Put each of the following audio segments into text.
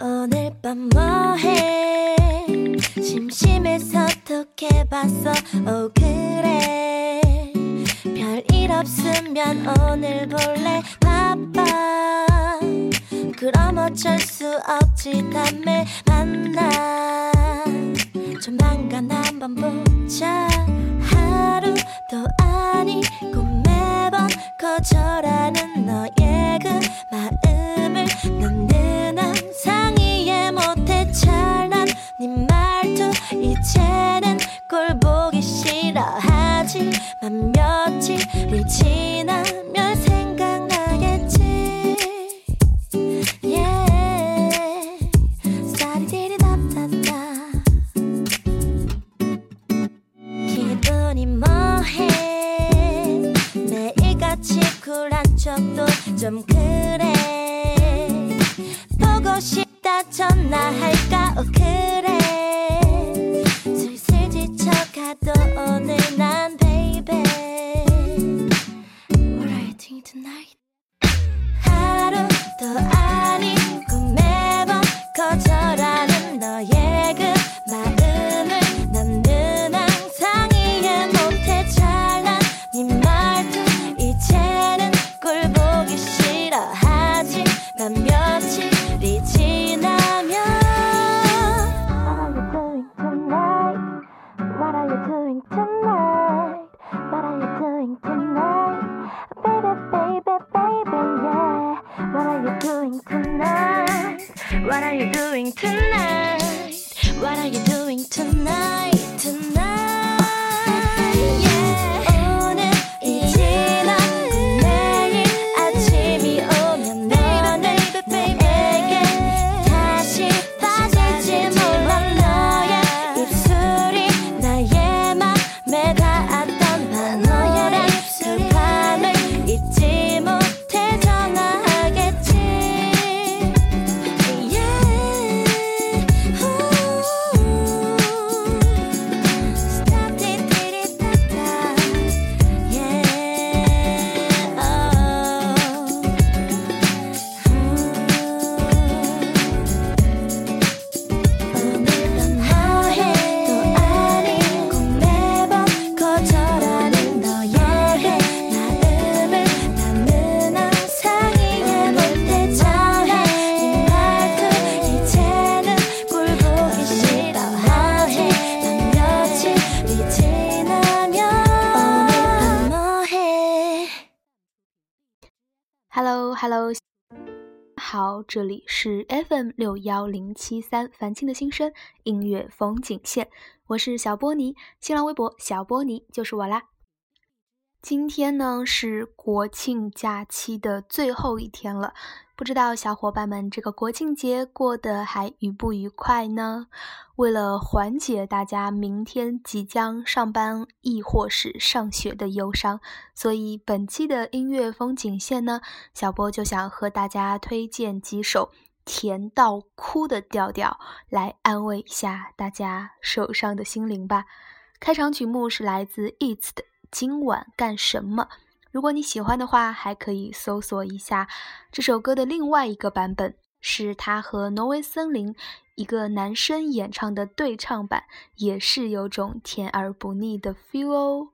오늘 밤 뭐해? 심심해서 톡 해봤어? 오 그래. 별일 없으면 오늘 볼래? 바빠. 그럼 어쩔 수 없지 다음에 만나. 조만간 한번 보자. 하루도 아니고 매번 거절하는 너의 Hello 好，这里是 FM 六幺零七三凡青的心声音乐风景线，我是小波尼，新浪微博小波尼就是我啦。今天呢是国庆假期的最后一天了，不知道小伙伴们这个国庆节过得还愉不愉快呢？为了缓解大家明天即将上班亦或是上学的忧伤，所以本期的音乐风景线呢，小波就想和大家推荐几首甜到哭的调调，来安慰一下大家受伤的心灵吧。开场曲目是来自 It's 的《今晚干什么》。如果你喜欢的话，还可以搜索一下这首歌的另外一个版本，是她和挪威森林一个男生演唱的对唱版，也是有种甜而不腻的 feel 哦。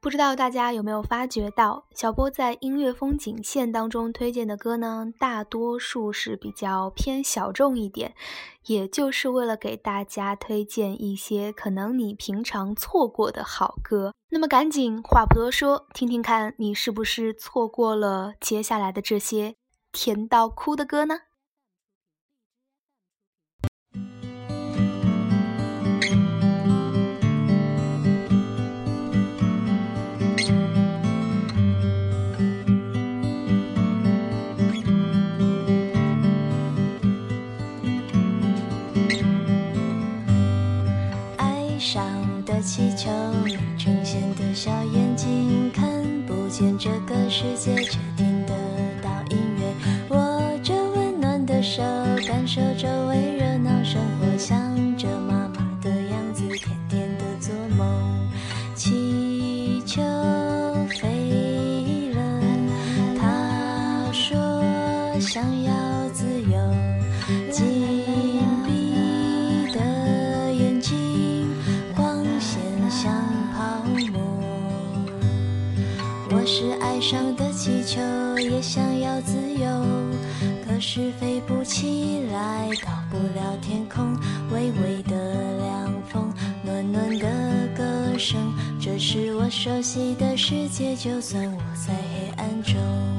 不知道大家有没有发觉到，小波在音乐风景线当中推荐的歌呢，大多数是比较偏小众一点，也就是为了给大家推荐一些可能你平常错过的好歌。那么赶紧话不多说，听听看你是不是错过了接下来的这些甜到哭的歌呢？想要自由。紧闭的眼睛，光线像泡沫。我是爱上的气球，也想要自由，可是飞不起来，到不了天空。微微的凉风，暖暖的歌声，这是我熟悉的世界，就算我在黑暗中。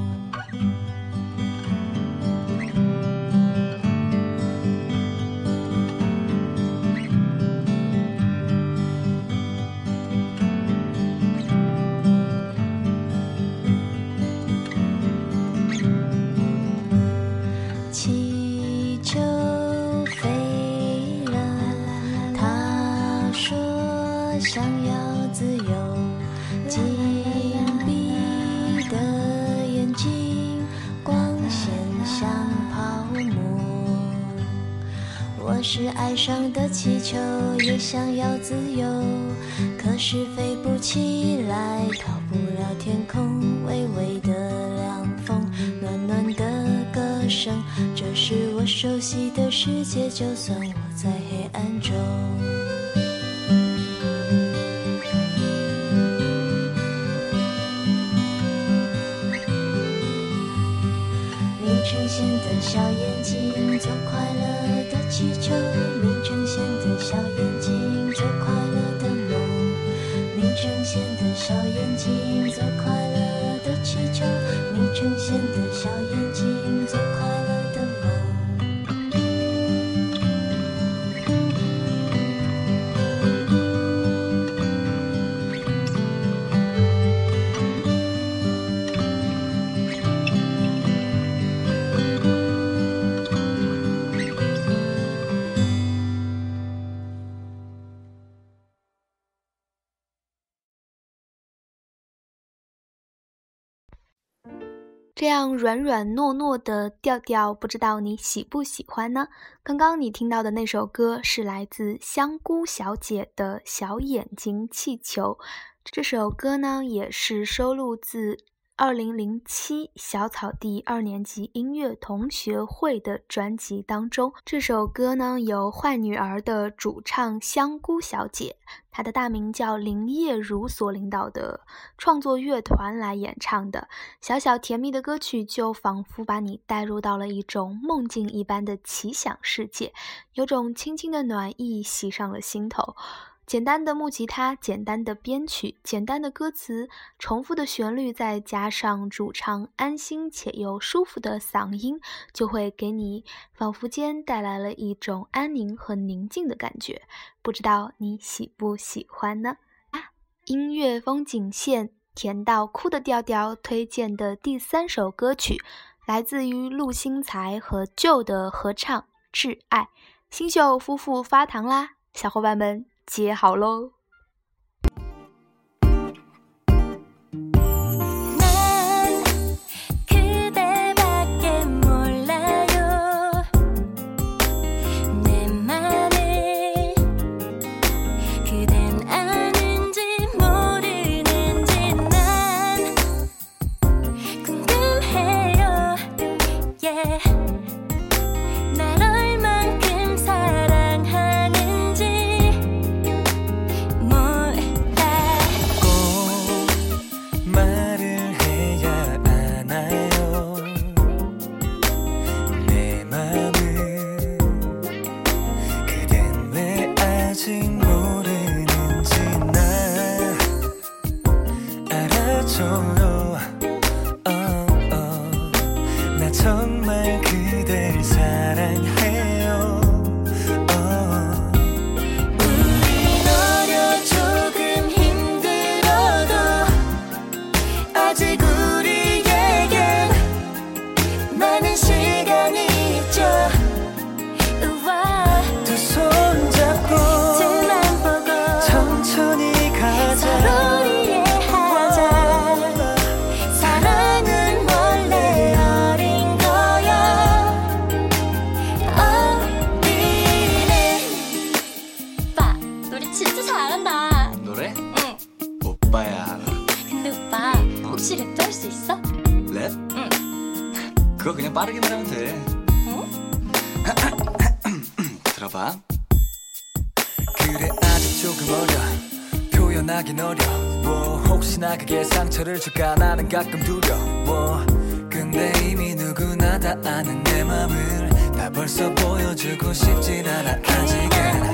想要自由，可是飞不起来，逃不了天空。微微的凉风，暖暖的歌声，这是我熟悉的世界，就算我你呈现的小眼睛，做快乐的气球。你呈现的小眼睛，做快乐的梦。你呈现的小眼睛，做快乐的气球。你呈现的小眼睛，做这样软软糯糯的调调，不知道你喜不喜欢呢？刚刚你听到的那首歌是来自香菇小姐的《小眼睛气球》，这首歌呢也是收录自二零零七小草地二年级音乐同学会的专辑当中。这首歌呢由坏女儿的主唱香菇小姐，她的大名叫林叶如所领导的创作乐团来演唱的。小小甜蜜的歌曲，就仿佛把你带入到了一种梦境一般的奇想世界，有种轻轻的暖意袭上了心头。简单的木吉他，简单的编曲，简单的歌词，重复的旋律，再加上主唱安心且又舒服的嗓音，就会给你仿佛间带来了一种安宁和宁静的感觉。不知道你喜不喜欢呢？啊，音乐风景线。甜到哭的调调推荐的第三首歌曲，来自于陆星材和旧的合唱《挚爱》。新秀夫妇发糖啦，小伙伴们接好喽！ 그거 그냥 빠르게 말하면 돼. 어? 들어봐. 그래 아직 조금 어려. 표현하긴 어려워 뭐, 혹시나 그게 상처를 줄까 나는 가끔 두려워 뭐, 근데 이미 누구나 다 아는 내 마음을 나 벌써 보여주고 싶진 않아 아직은.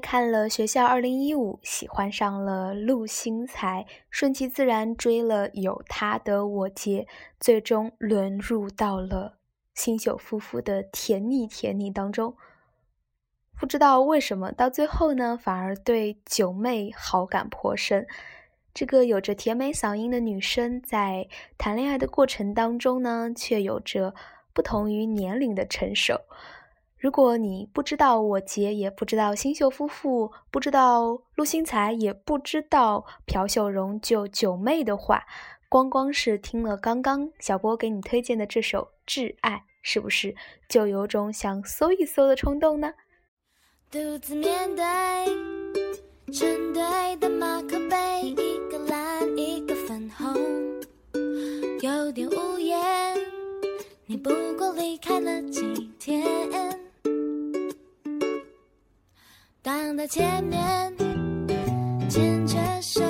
看了《学校2015》，喜欢上了陆星材，顺其自然追了有他的我姐，最终沦入到了新秀夫妇的甜腻甜腻当中。不知道为什么，到最后呢，反而对九妹好感颇深。这个有着甜美嗓音的女生，在谈恋爱的过程当中呢，却有着不同于年龄的成熟。如果你不知道我杰，也不知道新秀夫妇，不知道陆星材，也不知道朴秀荣就九妹的话，光光是听了刚刚小波给你推荐的这首《挚爱》，是不是就有种想搜一搜的冲动呢？独自面对成对的马克杯，一个蓝，一个粉红，有点无言。你不过离开了几天，挡在前面，牵着手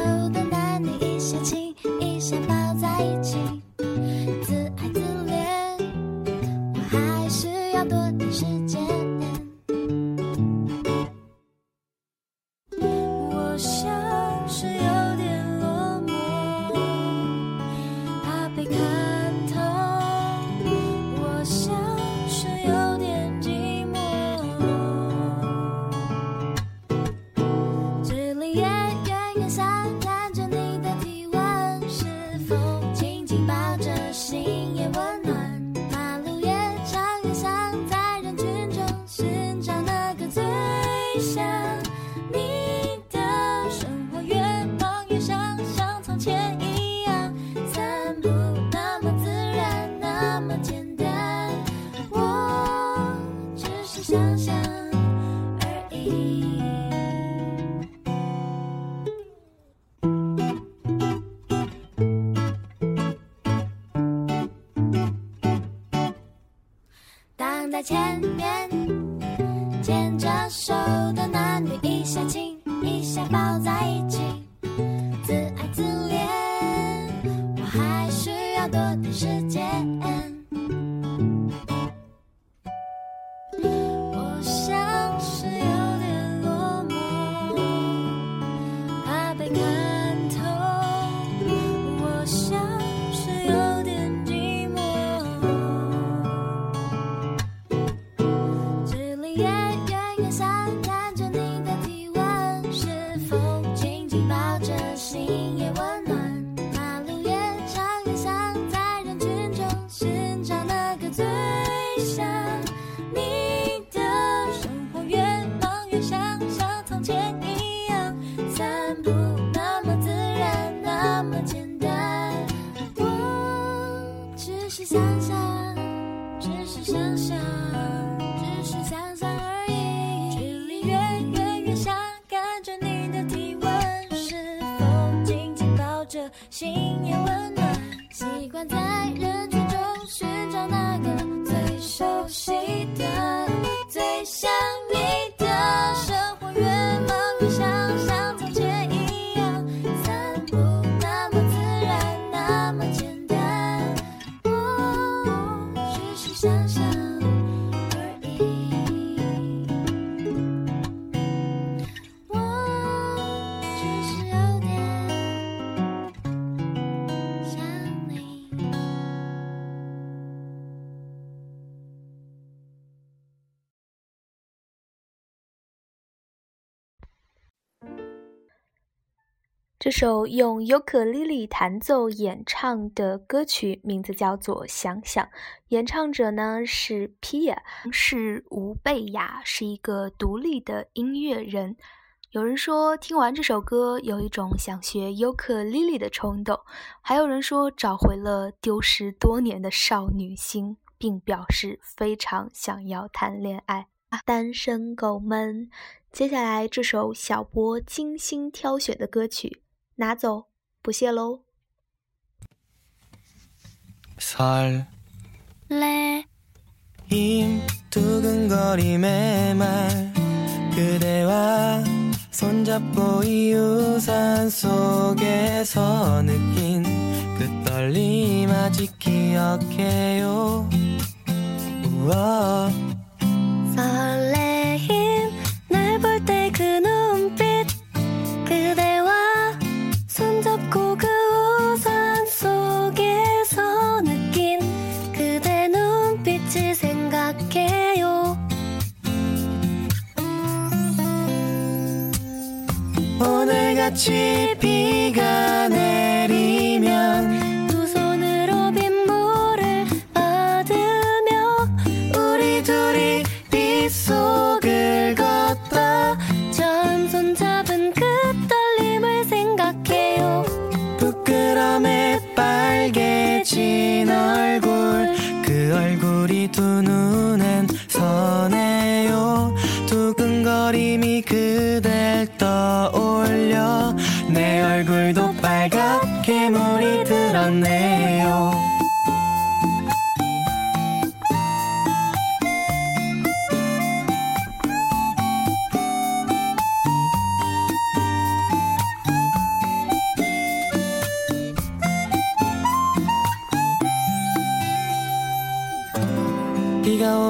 这首用尤克里里弹奏演唱的歌曲名字叫做《想想》，演唱者呢是 Pia，是吴贝雅，是一个独立的音乐人。有人说听完这首歌有一种想学尤克里里的冲动，还有人说找回了丢失多年的少女心，并表示非常想要谈恋爱。单身狗们，接下来这首小波精心挑选的歌曲。 拿走，不谢喽。 설 래 임 두근거림의 말 그대와 손잡고 이 우산 속에서 느낀 그 떨림 아직 기억해요 우와 起笔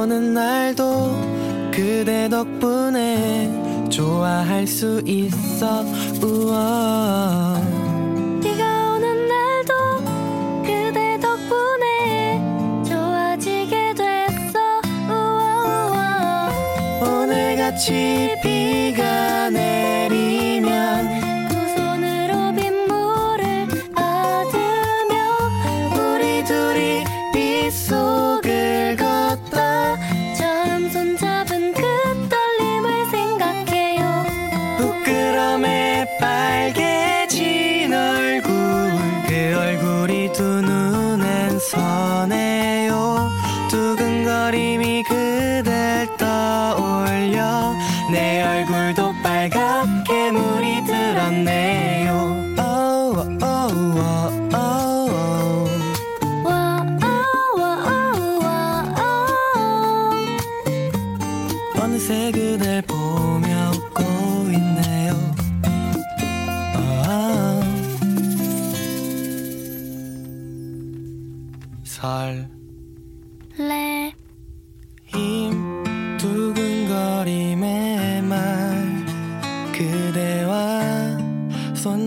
오는 날도 그대 덕분에 좋아할 수 있어. 우와. 비가 오는 날도 그대 덕분에 좋아지게 됐어. 우와. 오늘같이 비가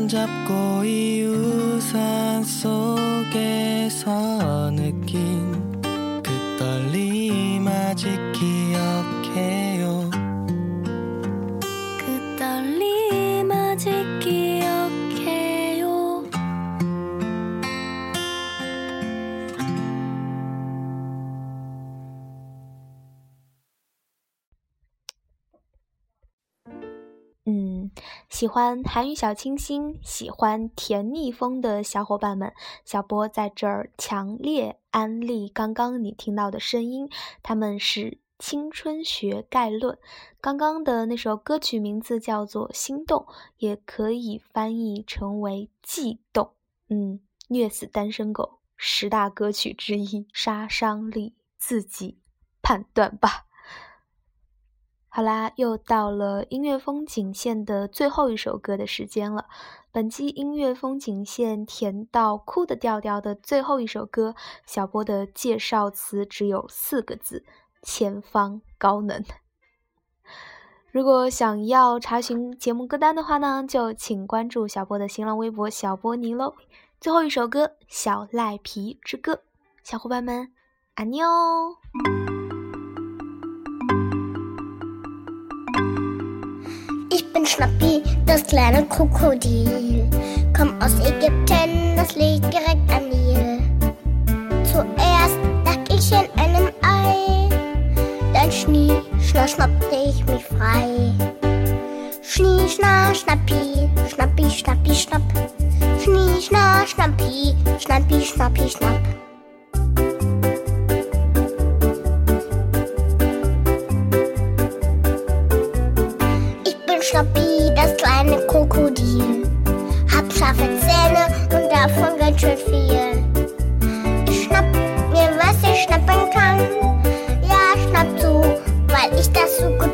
잡고 이 우산 속에서 느낀 喜欢韩语小清新、喜欢甜腻风的小伙伴们，小波在这儿强烈安利刚刚你听到的声音，他们是《青春学概论》。刚刚的那首歌曲名字叫做《心动》，也可以翻译成为悸动。嗯，虐死单身狗，十大歌曲之一，杀伤力自己判断吧。好啦，又到了音乐风景线的最后一首歌的时间了。本期音乐风景线甜到哭的调调的最后一首歌，小波的介绍词只有四个字：前方高能。如果想要查询节目歌单的话呢，就请关注小波的新浪微博小波尼喽。最后一首歌《小赖皮之歌》，小伙伴们，安妮 Schnappi, das kleine Krokodil. Komm aus Ägypten, das liegt direkt am Nil. Zuerst lag ich in einem Ei, dann schnie, schna, schnappte ich mich frei. Schnie, schna, schnappi, schnappi, schnappi, schnapp. Schnie, schna, schnappi, schnappi, schnappi, schnapp. Schnappen kann. Ja, schnapp zu, weil ich das so gut